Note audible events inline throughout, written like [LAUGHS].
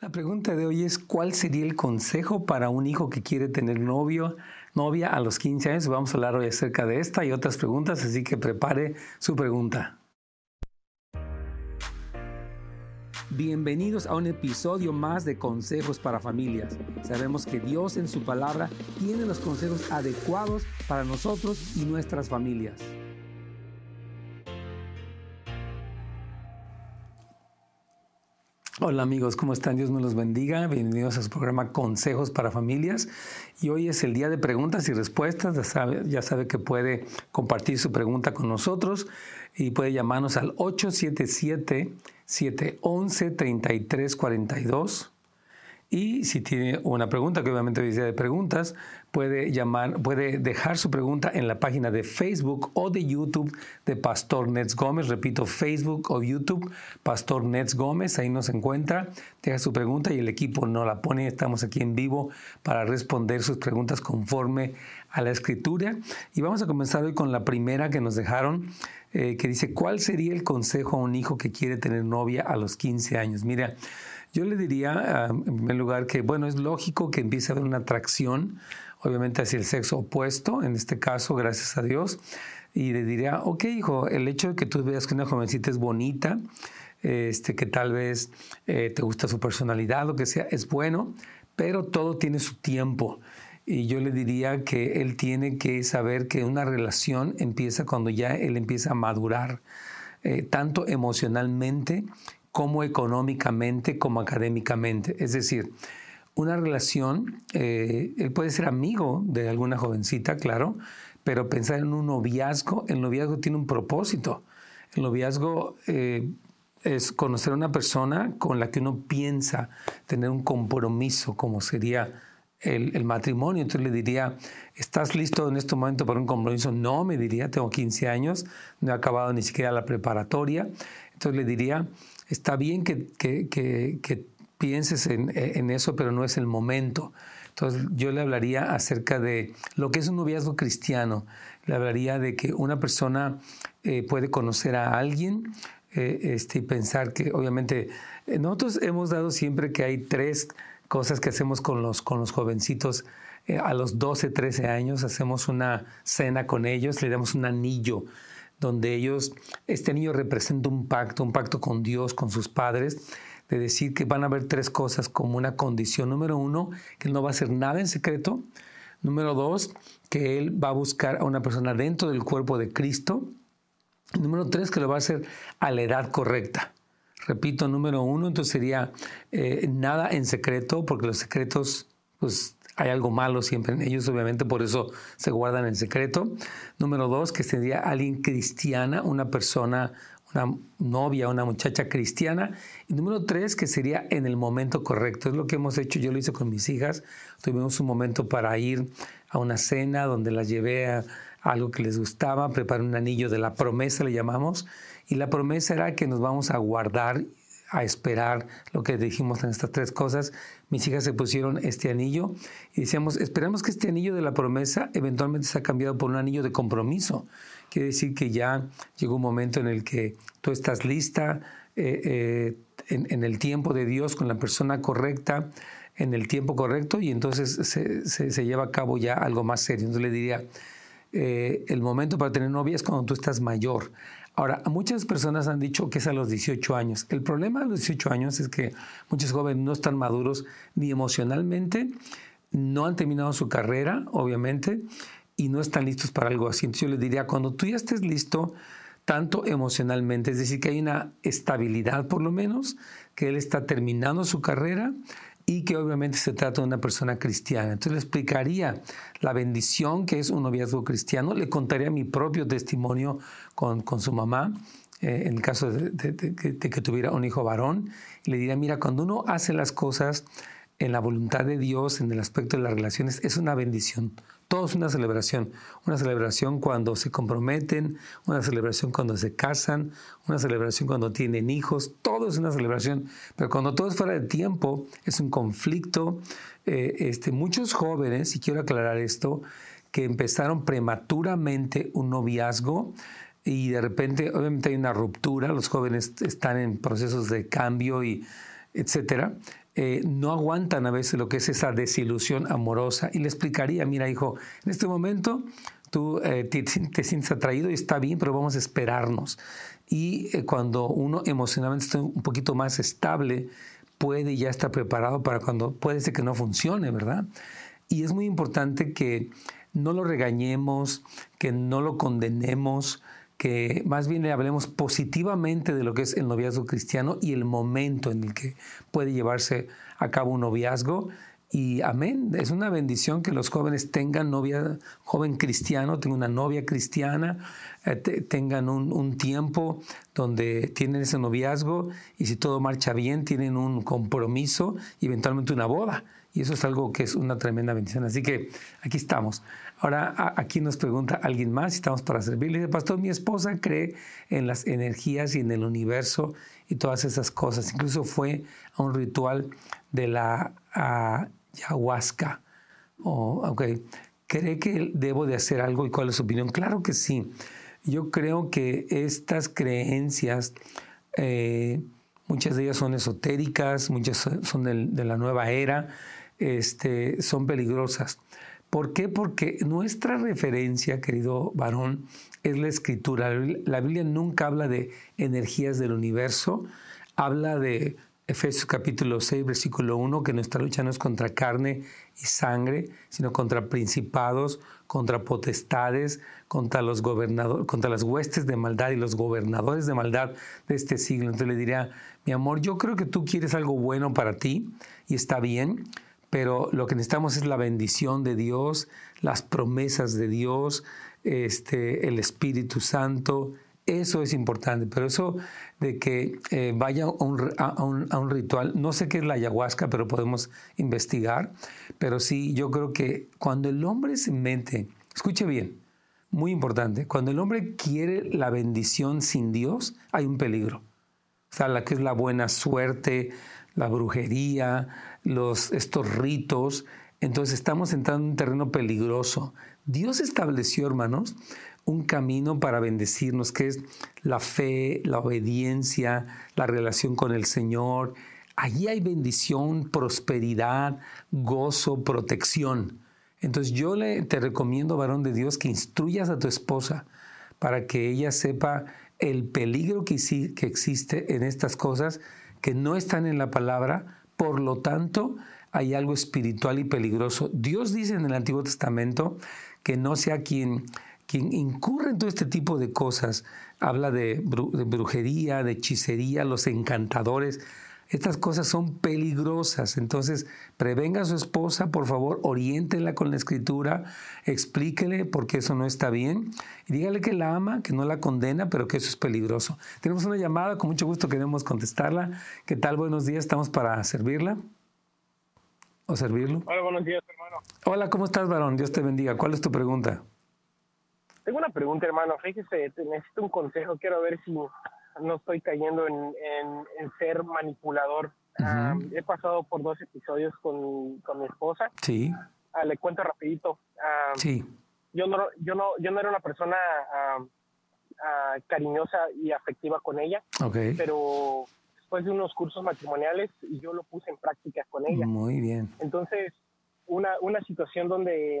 La pregunta de hoy es, ¿cuál sería el consejo para un hijo que quiere tener novio, novia a los 15 años? Vamos a hablar hoy acerca de esta y otras preguntas, así que prepare su pregunta. Bienvenidos a un episodio más de Consejos para Familias. Sabemos que Dios en su palabra tiene los consejos adecuados para nosotros y nuestras familias. Hola amigos, ¿cómo están? Dios me los bendiga. Bienvenidos a su programa Consejos para Familias. Y hoy es el día de preguntas y respuestas. Ya sabe, ya sabe que puede compartir su pregunta con nosotros y puede llamarnos al 877-711-3342. Y si tiene una pregunta, que obviamente hoy de preguntas, puede llamar, puede dejar su pregunta en la página de Facebook o de YouTube de Pastor Nets Gómez. Repito, Facebook o YouTube, Pastor Nets Gómez, ahí nos encuentra, deja su pregunta y el equipo no la pone. Estamos aquí en vivo para responder sus preguntas conforme a la escritura. Y vamos a comenzar hoy con la primera que nos dejaron. Eh, que dice, ¿cuál sería el consejo a un hijo que quiere tener novia a los 15 años? Mira, yo le diría, ah, en primer lugar, que bueno, es lógico que empiece a haber una atracción, obviamente hacia el sexo opuesto, en este caso, gracias a Dios, y le diría, ok, hijo, el hecho de que tú veas que una jovencita es bonita, este, que tal vez eh, te gusta su personalidad, lo que sea, es bueno, pero todo tiene su tiempo. Y yo le diría que él tiene que saber que una relación empieza cuando ya él empieza a madurar, eh, tanto emocionalmente como económicamente, como académicamente. Es decir, una relación, eh, él puede ser amigo de alguna jovencita, claro, pero pensar en un noviazgo, el noviazgo tiene un propósito. El noviazgo eh, es conocer a una persona con la que uno piensa tener un compromiso, como sería el, el, matrimonio. Entonces le diría, ¿estás listo en este momento para un compromiso? No, me diría, tengo 15 años, no he acabado ni siquiera la preparatoria. Entonces le diría, está bien que, que, pienses en, en, eso, pero no es el momento. Entonces yo le hablaría acerca de lo que es un noviazgo cristiano. Le hablaría de que una persona eh, puede conocer a alguien eh, este, y pensar que obviamente eh, nosotros hemos dado siempre que hay tres cosas que hacemos con los, con los jovencitos. a los 12, 13 años hacemos una cena con ellos, le damos un anillo donde ellos, este niño representa un pacto, un pacto con Dios, con sus padres, de decir que van a haber tres cosas como una condición. Número uno, que él no va a hacer nada en secreto. Número dos, que él va a buscar a una persona dentro del cuerpo de Cristo. Número tres, que lo va a hacer a la edad correcta. Repito, número uno, entonces sería eh, nada en secreto, porque los secretos, pues hay algo malo siempre en ellos, obviamente por eso se guardan en secreto. Número dos, que sería alguien cristiana, una persona, una novia, una muchacha cristiana. Y número tres, que sería en el momento correcto. Es lo que hemos hecho, yo lo hice con mis hijas. Tuvimos un momento para ir a una cena donde las llevé a algo que les gustaba, preparé un anillo de la promesa, le llamamos. Y la promesa era que nos vamos a guardar a esperar lo que dijimos en estas tres cosas. Mis hijas se pusieron este anillo y decíamos, esperamos que este anillo de la promesa eventualmente sea cambiado por un anillo de compromiso. Quiere decir que ya llegó un momento en el que tú estás lista eh, eh, en, el tiempo de Dios con la persona correcta, en el tiempo correcto y entonces se, lleva a cabo ya algo más serio. Entonces le diría, eh, el momento para tener novia es cuando tú estás mayor. Ahora, muchas personas han dicho que es a los 18 años. El problema de los 18 años es que muchos jóvenes no están maduros ni emocionalmente, no han terminado su carrera, obviamente, y no están listos para algo así. Entonces yo les diría, cuando tú ya estés listo, tanto emocionalmente, es decir, que hay una estabilidad por lo menos, que él está terminando su carrera y que obviamente se trata de una persona cristiana. Entonces le explicaría la bendición que es un noviazgo cristiano, le contaría mi propio testimonio con, con su mamá, eh, en el caso de, que tuviera un hijo varón, le diría, mira, cuando uno hace las cosas en la voluntad de Dios, en el aspecto de las relaciones, es una bendición. Todo es una celebración. Una celebración cuando se comprometen, una celebración cuando se casan, una celebración cuando tienen hijos. Todo es una celebración. Pero cuando todo es fuera de tiempo, es un conflicto. Eh, este, muchos jóvenes, y quiero aclarar esto, que empezaron prematuramente un noviazgo, y de repente obviamente hay una ruptura, los jóvenes están en procesos de cambio y etcétera, eh, no aguantan a veces lo que es esa desilusión amorosa. Y le explicaría, mira hijo, en este momento tú eh, te, sientes atraído y está bien, pero vamos a esperarnos. Y eh, cuando uno emocionalmente está un poquito más estable, puede ya estar preparado para cuando puede ser que no funcione, ¿verdad? Y es muy importante que no lo regañemos, que no lo condenemos, que más bien le hablemos positivamente de lo que es el noviazgo cristiano y el momento en el que puede llevarse a cabo un noviazgo. Y amén, es una bendición que los jóvenes tengan novia, joven cristiano, tengan una novia cristiana, eh, tengan un, un, tiempo donde tienen ese noviazgo y si todo marcha bien, tienen un compromiso y eventualmente una boda. Y eso es algo que es una tremenda bendición. Así que aquí estamos. Ahora, aquí nos pregunta alguien más, estamos para servirle. Dice, pastor, mi esposa cree en las energías y en el universo y todas esas cosas. Incluso fue a un ritual de la ayahuasca. Oh, ¿Cree que debo de hacer algo y cuál es su opinión? Claro que sí. Yo creo que estas creencias, eh, muchas de ellas son esotéricas, muchas son de, la nueva era, este, son peligrosas. ¿Por qué? Porque nuestra referencia, querido varón, es la escritura. La Biblia nunca habla de energías del universo, habla de Efesios capítulo 6, versículo 1, que nuestra lucha no es contra carne y sangre, sino contra principados, contra potestades, contra los gobernadores, contra las huestes de maldad y los gobernadores de maldad de este siglo. Entonces le diría, mi amor, yo creo que tú quieres algo bueno para ti y está bien, pero lo que necesitamos es la bendición de Dios, las promesas de Dios, este, el Espíritu Santo. Eso es importante, pero eso de que eh, vaya a un, ritual, no sé qué es la ayahuasca, pero podemos investigar, pero sí, yo creo que cuando el hombre se mete, escuche bien, muy importante, cuando el hombre quiere la bendición sin Dios, hay un peligro. O sea, la que es la buena suerte, la brujería, los, estos ritos, entonces estamos entrando en un terreno peligroso. Dios estableció, hermanos, un camino para bendecirnos, que es la fe, la obediencia, la relación con el Señor. Allí hay bendición, prosperidad, gozo, protección. Entonces yo le, te recomiendo, varón de Dios, que instruyas a tu esposa para que ella sepa el peligro que, que existe en estas cosas que no están en la palabra, por lo tanto, hay algo espiritual y peligroso. Dios dice en el Antiguo Testamento que no sea quien, quien incurre en todo este tipo de cosas. Habla de, brujería, de hechicería, los encantadores. Estas cosas son peligrosas. Entonces, prevenga a su esposa, por favor, oriéntela con la escritura, explíquele por qué eso no está bien y dígale que la ama, que no la condena, pero que eso es peligroso. Tenemos una llamada, con mucho gusto queremos contestarla. ¿Qué tal? Buenos días, estamos para servirla o servirlo. Hola, buenos días, hermano. Hola, ¿cómo estás, varón? Dios te bendiga. ¿Cuál es tu pregunta? Tengo una pregunta, hermano. Fíjese, necesito un consejo. Quiero ver si no estoy cayendo en, ser manipulador. Ah, he pasado por dos episodios con, mi esposa. Sí. Ah, le cuento rapidito. Ah, sí. Yo no, yo no, yo no era una persona cariñosa y afectiva con ella. Okay. Pero después de unos cursos matrimoniales, yo lo puse en práctica con ella. Muy bien. Entonces, una, una situación donde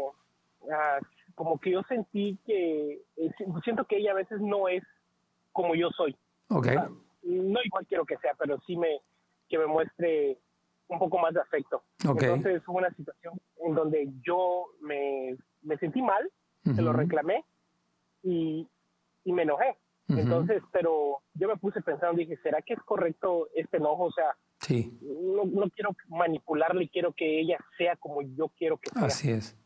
como que yo sentí que, eh, siento que ella a veces no es como yo soy. Okay. no igual quiero que sea, pero sí me, que me muestre un poco más de afecto. Okay. Entonces fue una situación en donde yo me, me sentí mal, se lo reclamé y, y me enojé. Entonces, pero yo me puse pensando, dije, ¿será que es correcto este enojo? O sea, sí. no, no quiero manipularle, quiero que ella sea como yo quiero que sea. Así es.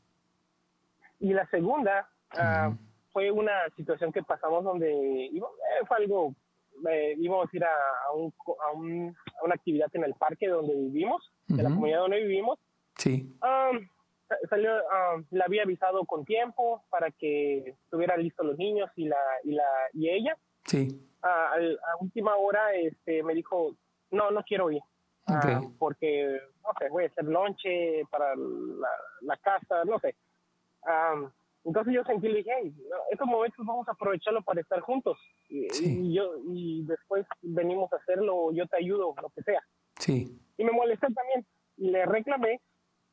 Y la segunda uh, fue una situación que pasamos donde eh, fue algo, eh, íbamos a ir a, a, un, a, un, a, una actividad en el parque donde vivimos, de la comunidad donde vivimos. Sí. Um, salió, um, le había avisado con tiempo para que estuvieran listos los niños y la y la y ella. Sí. Uh, a, última hora este me dijo, "No, no quiero ir." Okay. Uh, porque no sé, voy a hacer lonche para la, la casa, no sé entonces yo sentí, le dije, hey, estos momentos vamos a aprovecharlo para estar juntos. Y, yo y después venimos a hacerlo, yo te ayudo, lo que sea. Sí. Y me molestó también. Le reclamé.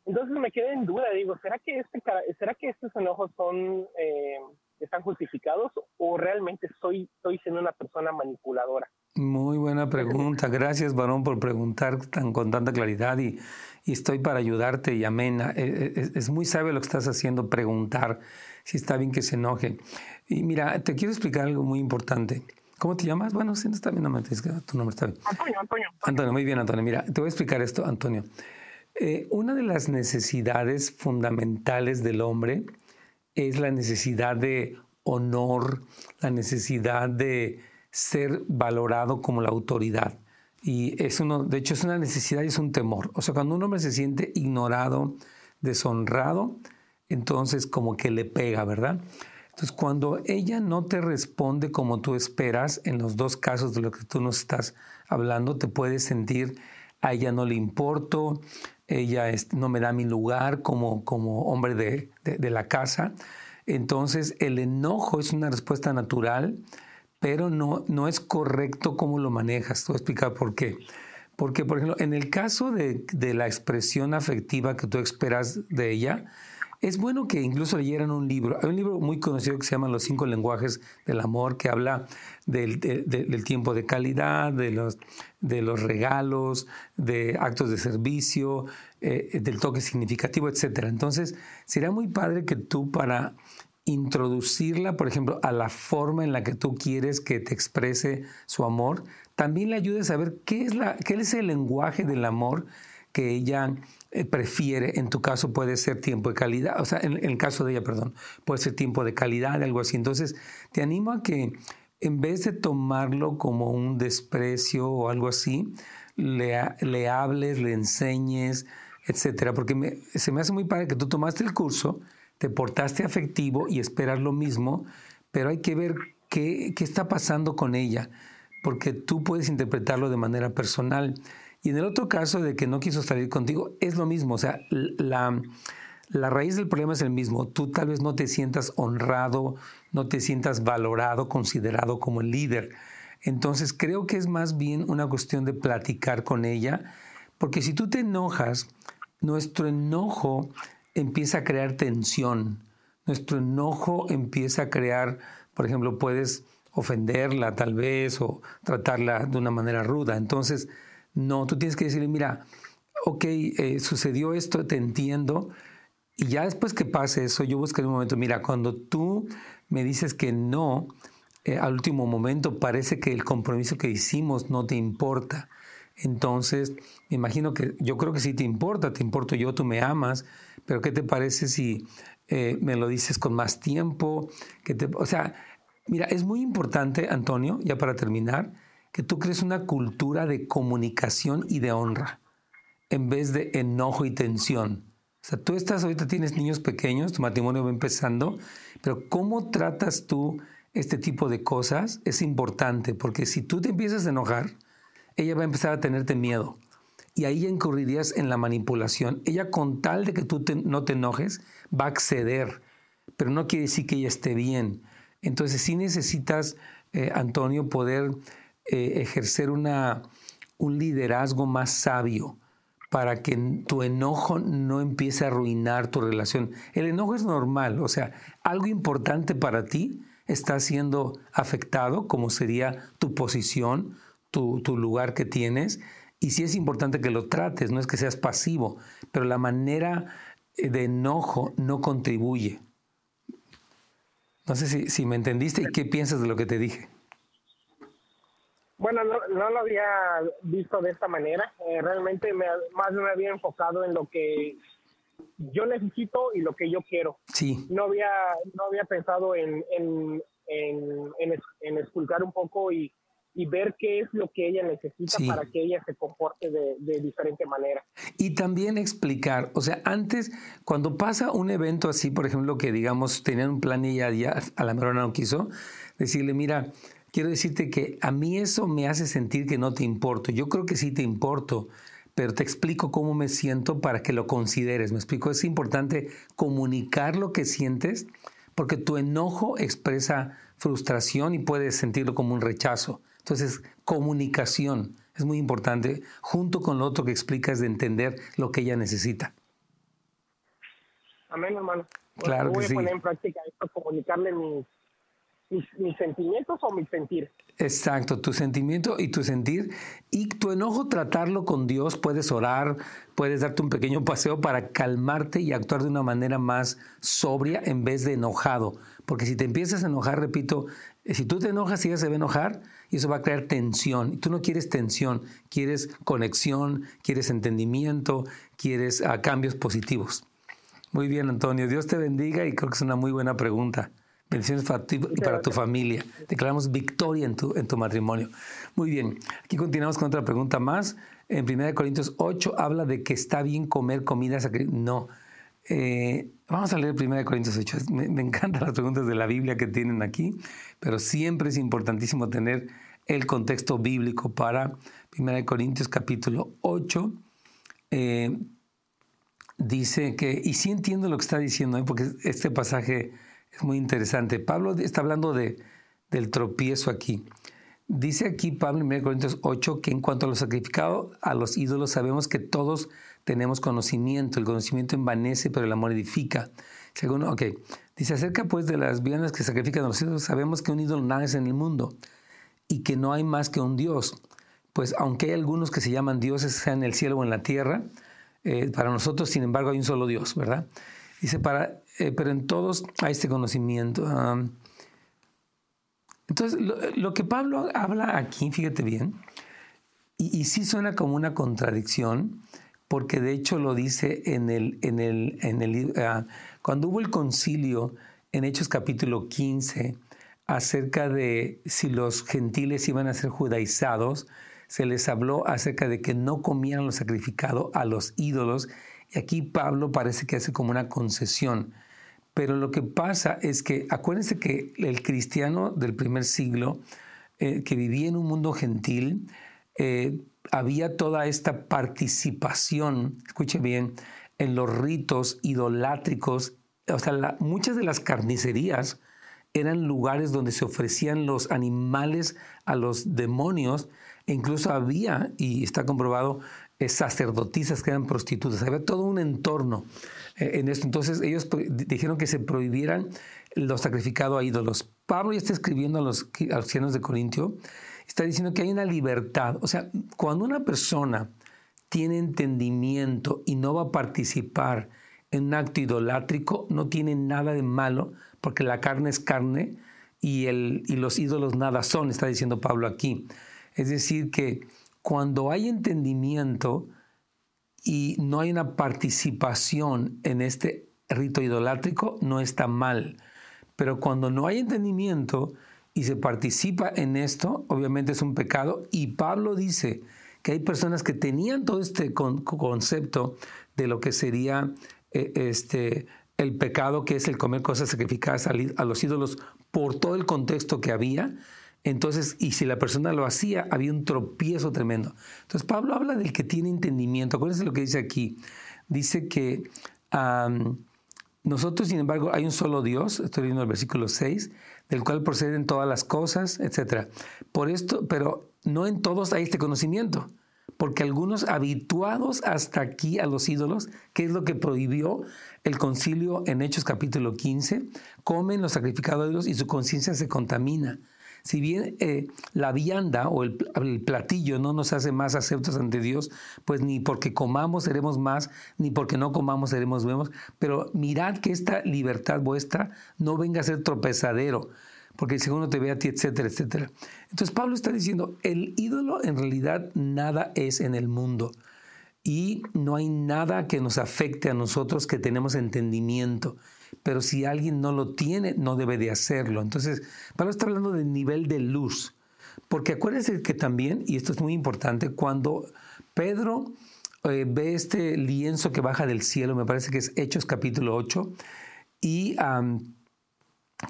Entonces me quedé en duda. Digo, ¿será que, este, ¿será que estos enojos son eh, están justificados o realmente soy, estoy siendo una persona manipuladora? Muy buena pregunta. Gracias, varón, por preguntar tan, con tanta claridad y, y estoy para ayudarte y amena. Es, eh, eh, es, muy sabio lo que estás haciendo, preguntar si está bien que se enoje. Y mira, te quiero explicar algo muy importante. ¿Cómo te llamas? Bueno, si no está bien, no me tu nombre está bien. Antonio, Antonio. Antonio, muy bien, Antonio. Mira, te voy a explicar esto, Antonio. Eh, una de las necesidades fundamentales del hombre es la necesidad de honor, la necesidad de ser valorado como la autoridad. Y es uno, de hecho, es una necesidad y es un temor. O sea, cuando un hombre se siente ignorado, deshonrado, entonces como que le pega, ¿verdad? Entonces, cuando ella no te responde como tú esperas, en los dos casos de lo que tú nos estás hablando, te puedes sentir, a ella no le importo, ella no me da mi lugar como, como hombre de, de la casa. Entonces, el enojo es una respuesta natural pero no, no es correcto cómo lo manejas. Te voy a explicar por qué. Porque, por ejemplo, en el caso de, la expresión afectiva que tú esperas de ella, es bueno que incluso leyeran un libro. Hay un libro muy conocido que se llama Los cinco lenguajes del amor, que habla del, tiempo de calidad, de los, de los regalos, de actos de servicio, eh, del toque significativo, etc. Entonces, sería muy padre que tú para introducirla, por ejemplo, a la forma en la que tú quieres que te exprese su amor, también le ayude a saber qué es, la, qué es el lenguaje del amor que ella eh, prefiere. En tu caso puede ser tiempo de calidad, o sea, en, el caso de ella, perdón, puede ser tiempo de calidad, algo así. Entonces, te animo a que en vez de tomarlo como un desprecio o algo así, le, le hables, le enseñes, etcétera, porque se me hace muy padre que tú tomaste el curso, te portaste afectivo y esperas lo mismo, pero hay que ver qué, qué está pasando con ella, porque tú puedes interpretarlo de manera personal. Y en el otro caso de que no quiso salir contigo, es lo mismo, o sea, la, la raíz del problema es el mismo. Tú tal vez no te sientas honrado, no te sientas valorado, considerado como el líder. Entonces creo que es más bien una cuestión de platicar con ella, porque si tú te enojas, nuestro enojo empieza a crear tensión. Nuestro enojo empieza a crear, por ejemplo, puedes ofenderla tal vez o tratarla de una manera ruda. Entonces, no, tú tienes que decirle, mira, ok, eh, sucedió esto, te entiendo. Y ya después que pase eso, yo buscaré un momento, mira, cuando tú me dices que no, eh, al último momento parece que el compromiso que hicimos no te importa. Entonces, me imagino que yo creo que sí te importa, te importo yo, tú me amas, pero ¿qué te parece si eh, me lo dices con más tiempo? Que te, o sea, mira, es muy importante, Antonio, ya para terminar, que tú crees una cultura de comunicación y de honra, en vez de enojo y tensión. O sea, tú estás, ahorita tienes niños pequeños, tu matrimonio va empezando, pero ¿cómo tratas tú este tipo de cosas? Es importante, porque si tú te empiezas a enojar, ella va a empezar a tenerte miedo y ahí incurrirías en la manipulación. Ella con tal de que tú no te enojes, va a acceder, pero no quiere decir que ella esté bien. Entonces sí necesitas, eh, Antonio, poder eh, ejercer una, un liderazgo más sabio para que tu enojo no empiece a arruinar tu relación. El enojo es normal, o sea, algo importante para ti está siendo afectado, como sería tu posición, tu, tu lugar que tienes, y sí es importante que lo trates, no es que seas pasivo, pero la manera eh, de enojo no contribuye. No sé si, si me entendiste y qué piensas de lo que te dije. Bueno, no, lo había visto de esta manera. Eh, realmente me, más me había enfocado en lo que yo necesito y lo que yo quiero. Sí. No había, no había pensado en, en, en, en, en un poco y y ver qué es lo que ella necesita para que ella se comporte de, diferente manera. Y también explicar, o sea, antes, cuando pasa un evento así, por ejemplo, que digamos tenían un plan y ella ya a la mejor no quiso, decirle, mira, quiero decirte que a mí eso me hace sentir que no te importo. Yo creo que sí te importo, pero te explico cómo me siento para que lo consideres. Me explico, es importante comunicar lo que sientes porque tu enojo expresa frustración y puedes sentirlo como un rechazo. Entonces, comunicación Es muy importante, junto con lo otro que explicas, de entender lo que ella necesita. Amén, hermano. claro voy que a poner en práctica esto, comunicarle mis, mis, sentimientos o mi sentir. Exacto, tu sentimiento y tu sentir. Y tu enojo, tratarlo con Dios. Puedes orar, puedes darte un pequeño [LAUGHS] paseo para calmarte y actuar de una manera más sobria en vez de enojado. Porque si te empiezas a enojar, repito, eh, si tú te enojas, ella se va a enojar y eso va a crear tensión. Y tú no quieres tensión, quieres conexión, quieres entendimiento, quieres ah, cambios positivos. Muy bien, Antonio. Dios te bendiga y creo que es una muy buena pregunta. Bendiciones para ti y para tu familia. Declaramos victoria en tu, en tu matrimonio. Muy bien, aquí continuamos con otra pregunta más. En 1 Corintios 8 habla de que está bien comer comida sacrificada. No. Eh, vamos a leer 1 Corintios 8. Me, me, encantan las preguntas de la Biblia que tienen aquí, pero siempre es importantísimo tener el contexto bíblico para 1 Corintios capítulo 8. Eh, dice que, y sí entiendo lo que está diciendo, ¿eh? porque este pasaje es muy interesante. Pablo está hablando de, del tropiezo aquí. Dice aquí Pablo en 1 Corintios 8 que en cuanto a lo sacrificado a los ídolos sabemos que todos tenemos conocimiento. El conocimiento envanece, pero el amor edifica. Segundo, ok. Dice acerca pues de las viandas que sacrifican a los ídolos, sabemos que un ídolo nada es en el mundo y que no hay más que un Dios. Pues aunque hay algunos que se llaman dioses, sea en el cielo o en la tierra, eh, para nosotros, sin embargo, hay un solo Dios, ¿verdad? Dice, para, eh, pero en todos hay este conocimiento. entonces, lo, que Pablo habla aquí, fíjate bien, y, sí suena como una contradicción, porque de hecho lo dice en el, en el, en el ah, cuando hubo el concilio en Hechos capítulo 15 acerca de si los gentiles iban a ser judaizados, se les habló acerca de que no comieran lo sacrificado a los ídolos y aquí Pablo parece que hace como una concesión. Pero lo que pasa es que, acuérdense que el cristiano del primer siglo, eh, que vivía en un mundo gentil, eh, había toda esta participación, escuche bien, en los ritos idolátricos. O sea, muchas de las carnicerías eran lugares donde se ofrecían los animales a los demonios. E incluso había, y está comprobado, sacerdotisas que eran prostitutas. Había todo un entorno eh, en esto. Entonces ellos dijeron que se prohibieran los sacrificados a ídolos. Pablo ya está escribiendo a los, a de Corintio, está diciendo que hay una libertad. O sea, cuando una persona tiene entendimiento y no va a participar en un acto idolátrico, no tiene nada de malo, porque la carne es carne y, el, y los ídolos nada son, está diciendo Pablo aquí. Es decir, que cuando hay entendimiento y no hay una participación en este rito idolátrico, no está mal. Pero cuando no hay entendimiento y se participa en esto, obviamente es un pecado. Y Pablo dice que hay personas que tenían todo este concepto de lo que sería eh, este, el pecado, que es el comer cosas sacrificadas a los ídolos, por todo el contexto que había, entonces, y si la persona lo hacía, había un tropiezo tremendo. Entonces, Pablo habla del que tiene entendimiento. Acuérdense lo que dice aquí. Dice que nosotros, sin embargo, hay un solo Dios, estoy leyendo el versículo 6, del cual proceden todas las cosas, etc. Por esto, pero no en todos hay este conocimiento, porque algunos habituados hasta aquí a los ídolos, que es lo que prohibió el concilio en Hechos capítulo 15, comen los sacrificados a Dios y su conciencia se contamina si bien eh, la vianda o el, platillo no nos hace más aceptos ante Dios, pues ni porque comamos seremos más, ni porque no comamos seremos menos, pero mirad que esta libertad vuestra no venga a ser tropezadero, porque el segundo te ve a ti, etcétera, etcétera. Entonces Pablo está diciendo, el ídolo en realidad nada es en el mundo y no hay nada que nos afecte a nosotros que tenemos entendimiento pero si alguien no lo tiene, no debe de hacerlo. Entonces, Pablo está hablando del nivel de luz, porque acuérdense que también, y esto es muy importante, cuando Pedro eh, ve este lienzo que baja del cielo, me parece que es Hechos capítulo 8, y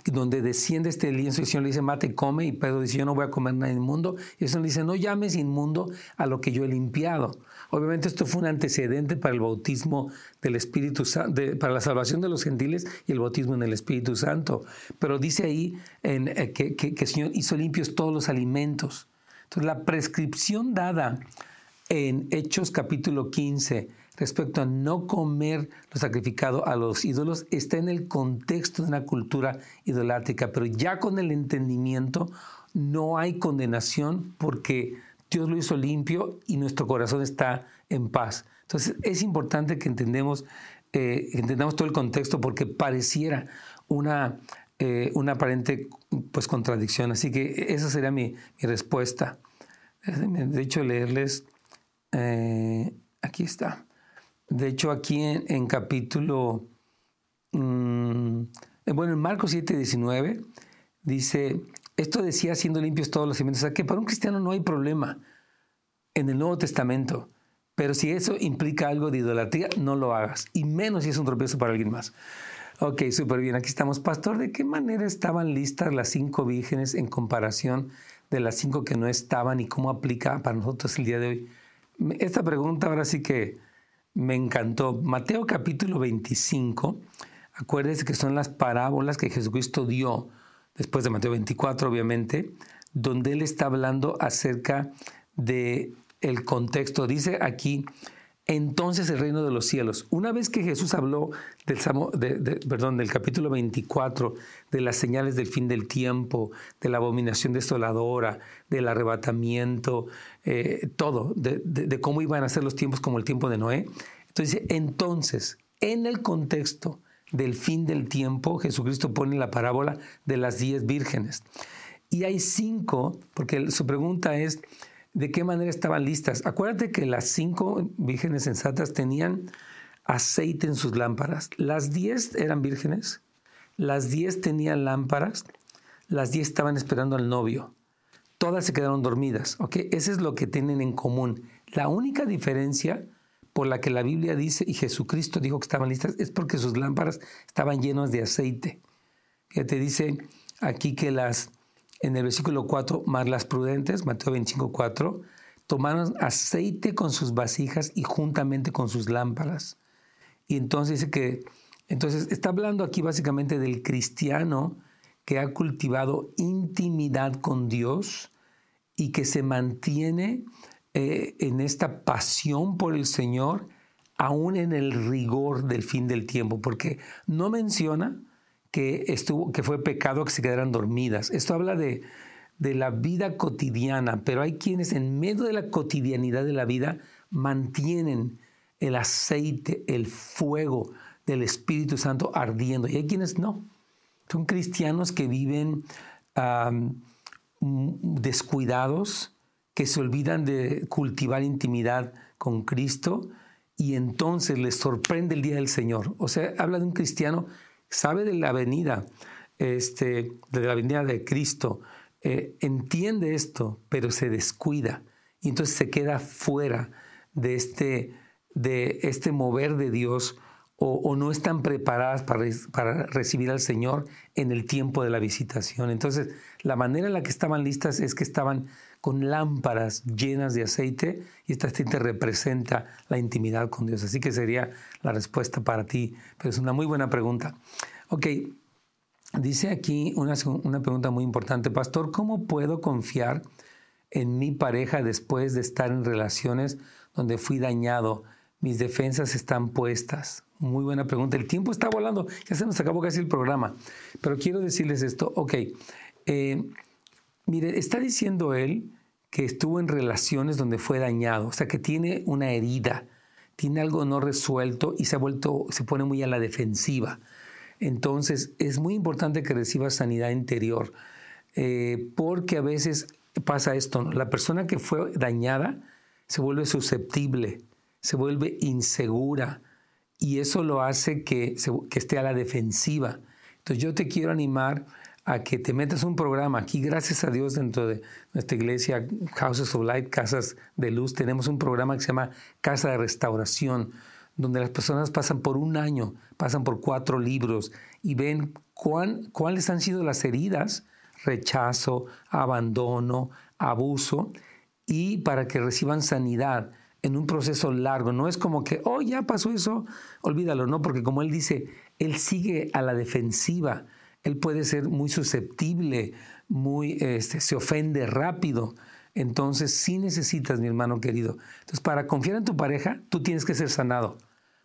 donde desciende este lienzo y el Señor le dice, mate come, y Pedro dice, yo no voy a comer nada inmundo, y el Señor le dice, no llames inmundo a lo que yo he limpiado. Obviamente esto fue un antecedente para el bautismo del Espíritu Santo, para la salvación de los gentiles y el bautismo en el Espíritu Santo. Pero dice ahí eh, que, que, el Señor hizo limpios todos los alimentos. Entonces, la prescripción dada en Hechos capítulo 15 respecto a no comer lo sacrificado a los ídolos está en el contexto de una cultura idolátrica, pero ya con el entendimiento no hay condenación porque Dios lo hizo limpio y nuestro corazón está en paz. Entonces es importante que entendemos, eh, entendamos todo el contexto porque pareciera una, eh, una aparente pues, contradicción. Así que esa sería mi, respuesta. De hecho, leerles, eh, aquí está. De hecho, aquí en, capítulo, mm, bueno, en Marcos 7, 19, dice, esto decía siendo limpios todos los cimientos. O sea, que para un cristiano no hay problema en el Nuevo Testamento. Pero si eso implica algo de idolatría, no lo hagas. Y menos si es un tropiezo para alguien más. Ok, súper bien. Aquí estamos. Pastor, ¿de qué manera estaban listas las cinco vírgenes en comparación de las cinco que no estaban y cómo aplica para nosotros el día de hoy? Esta pregunta ahora sí que me encantó. Mateo capítulo 25, acuérdense que son las parábolas que Jesucristo dio después de Mateo 24, obviamente, donde él está hablando acerca de el contexto. Dice aquí, entonces el reino de los cielos. Una vez que Jesús habló del, capítulo 24, de las señales del fin del tiempo, de la abominación desoladora, del arrebatamiento, eh, todo, de, cómo iban a ser los tiempos como el tiempo de Noé. Entonces, entonces, en el contexto del fin del tiempo, Jesucristo pone la parábola de las diez vírgenes. Y hay cinco, porque su pregunta es, de qué manera estaban listas. Acuérdate que las cinco vírgenes sensatas tenían aceite en sus lámparas. Las diez eran vírgenes, las diez tenían lámparas, las diez estaban esperando al novio. Todas se quedaron dormidas. ¿ok? Eso es lo que tienen en común. La única diferencia por la que la Biblia dice y Jesucristo dijo que estaban listas es porque sus lámparas estaban llenas de aceite. Que te dice aquí que las en el versículo 4, más las prudentes, Mateo 25, 4, tomaron aceite con sus vasijas y juntamente con sus lámparas. Y entonces dice que, entonces está hablando aquí básicamente del cristiano que ha cultivado intimidad con Dios y que se mantiene eh, en esta pasión por el Señor, aún en el rigor del fin del tiempo, porque no menciona que, estuvo, que fue pecado que se quedaran dormidas. Esto habla de, de la vida cotidiana, pero hay quienes en medio de la cotidianidad de la vida mantienen el aceite, el fuego del Espíritu Santo ardiendo. Y hay quienes no. Son cristianos que viven descuidados, que se olvidan de cultivar intimidad con Cristo y entonces les sorprende el día del Señor. O sea, habla de un cristiano sabe de la venida, este, de la venida de Cristo, eh, entiende esto, pero se descuida y entonces se queda fuera de este, de este mover de Dios o, no están preparadas para, para, recibir al Señor en el tiempo de la visitación. Entonces, la manera en la que estaban listas es que estaban con lámparas llenas de aceite y esta aceite representa la intimidad con Dios. Así que sería la respuesta para ti, pero es una muy buena pregunta. Ok, dice aquí una, una pregunta muy importante, Pastor, ¿cómo puedo confiar en mi pareja después de estar en relaciones donde fui dañado? Mis defensas están puestas. Muy buena pregunta. El tiempo está volando. Ya se nos acabó casi el programa. Pero quiero decirles esto. Ok. Eh, mire, está diciendo él que estuvo en relaciones donde fue dañado. O sea, que tiene una herida. Tiene algo no resuelto y se ha vuelto, se pone muy a la defensiva. Entonces, es muy importante que reciba sanidad interior. Eh, porque a veces pasa esto. La persona que fue dañada se vuelve susceptible, se vuelve insegura y eso lo hace que, esté a la defensiva. Entonces yo te quiero animar a que te metas un programa. Aquí, gracias a Dios, dentro de nuestra iglesia Houses of Light, Casas de Luz, tenemos un programa que se llama Casa de Restauración, donde las personas pasan por un año, pasan por cuatro libros y ven cuán, cuáles han sido las heridas, rechazo, abandono, abuso, y para que reciban sanidad en un proceso largo. No es como que, oh, ya pasó eso, olvídalo, no, porque como él dice, él sigue a la defensiva. Él puede ser muy susceptible, muy, este, se ofende rápido. entonces sí necesitas, mi hermano querido. Entonces, para confiar en tu pareja, tú tienes que ser sanado.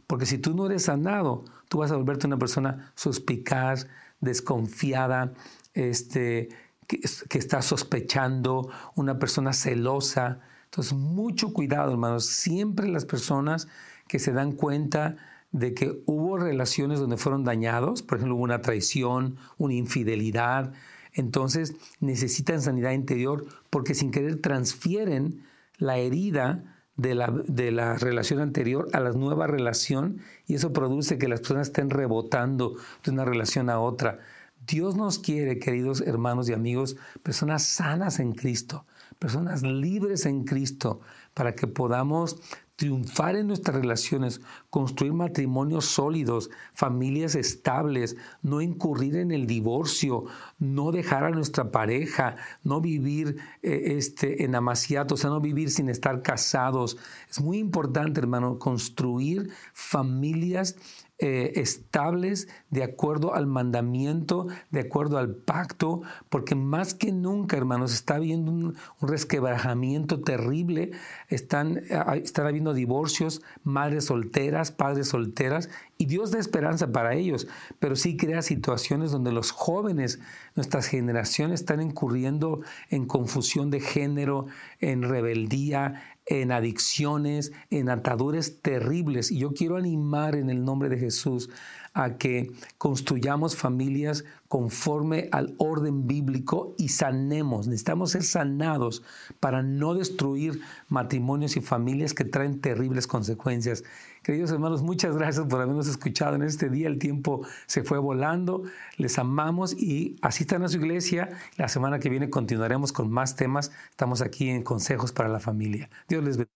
Porque si tú no eres sanado, tú vas a volverte una persona suspicaz, desconfiada, este, que, que está sospechando, una persona celosa. Entonces, mucho cuidado, hermanos. Siempre las personas que se dan cuenta de que hubo relaciones donde fueron dañados, por ejemplo, hubo una traición, una infidelidad, entonces necesitan sanidad interior porque sin querer transfieren la herida de la, de la, relación anterior a la nueva relación y eso produce que las personas estén rebotando de una relación a otra. Dios nos quiere, queridos hermanos y amigos, personas sanas en Cristo, personas libres en Cristo, para que podamos triunfar en nuestras relaciones, construir matrimonios sólidos, familias estables, no incurrir en el divorcio, no dejar a nuestra pareja, no vivir eh, este, en amaciato, o sea, no vivir sin estar casados. Es muy importante, hermano, construir familias eh, estables de acuerdo al mandamiento, de acuerdo al pacto, porque más que nunca, hermanos, está habiendo un, resquebrajamiento terrible, están, están habiendo divorcios, madres solteras, padres solteras, y Dios da esperanza para ellos, pero sí crea situaciones donde los jóvenes, nuestras generaciones, están incurriendo en confusión de género, en rebeldía, en adicciones, en ataduras terribles. Y yo quiero animar en el nombre de Jesús a que construyamos familias conforme al orden bíblico y sanemos. Necesitamos ser sanados para no destruir matrimonios y familias que traen terribles consecuencias. Queridos hermanos, muchas gracias por habernos escuchado en este día. El tiempo se fue volando. Les amamos y asistan a su iglesia. La semana que viene continuaremos con más temas. Estamos aquí en Consejos para la Familia. Dios les bendiga.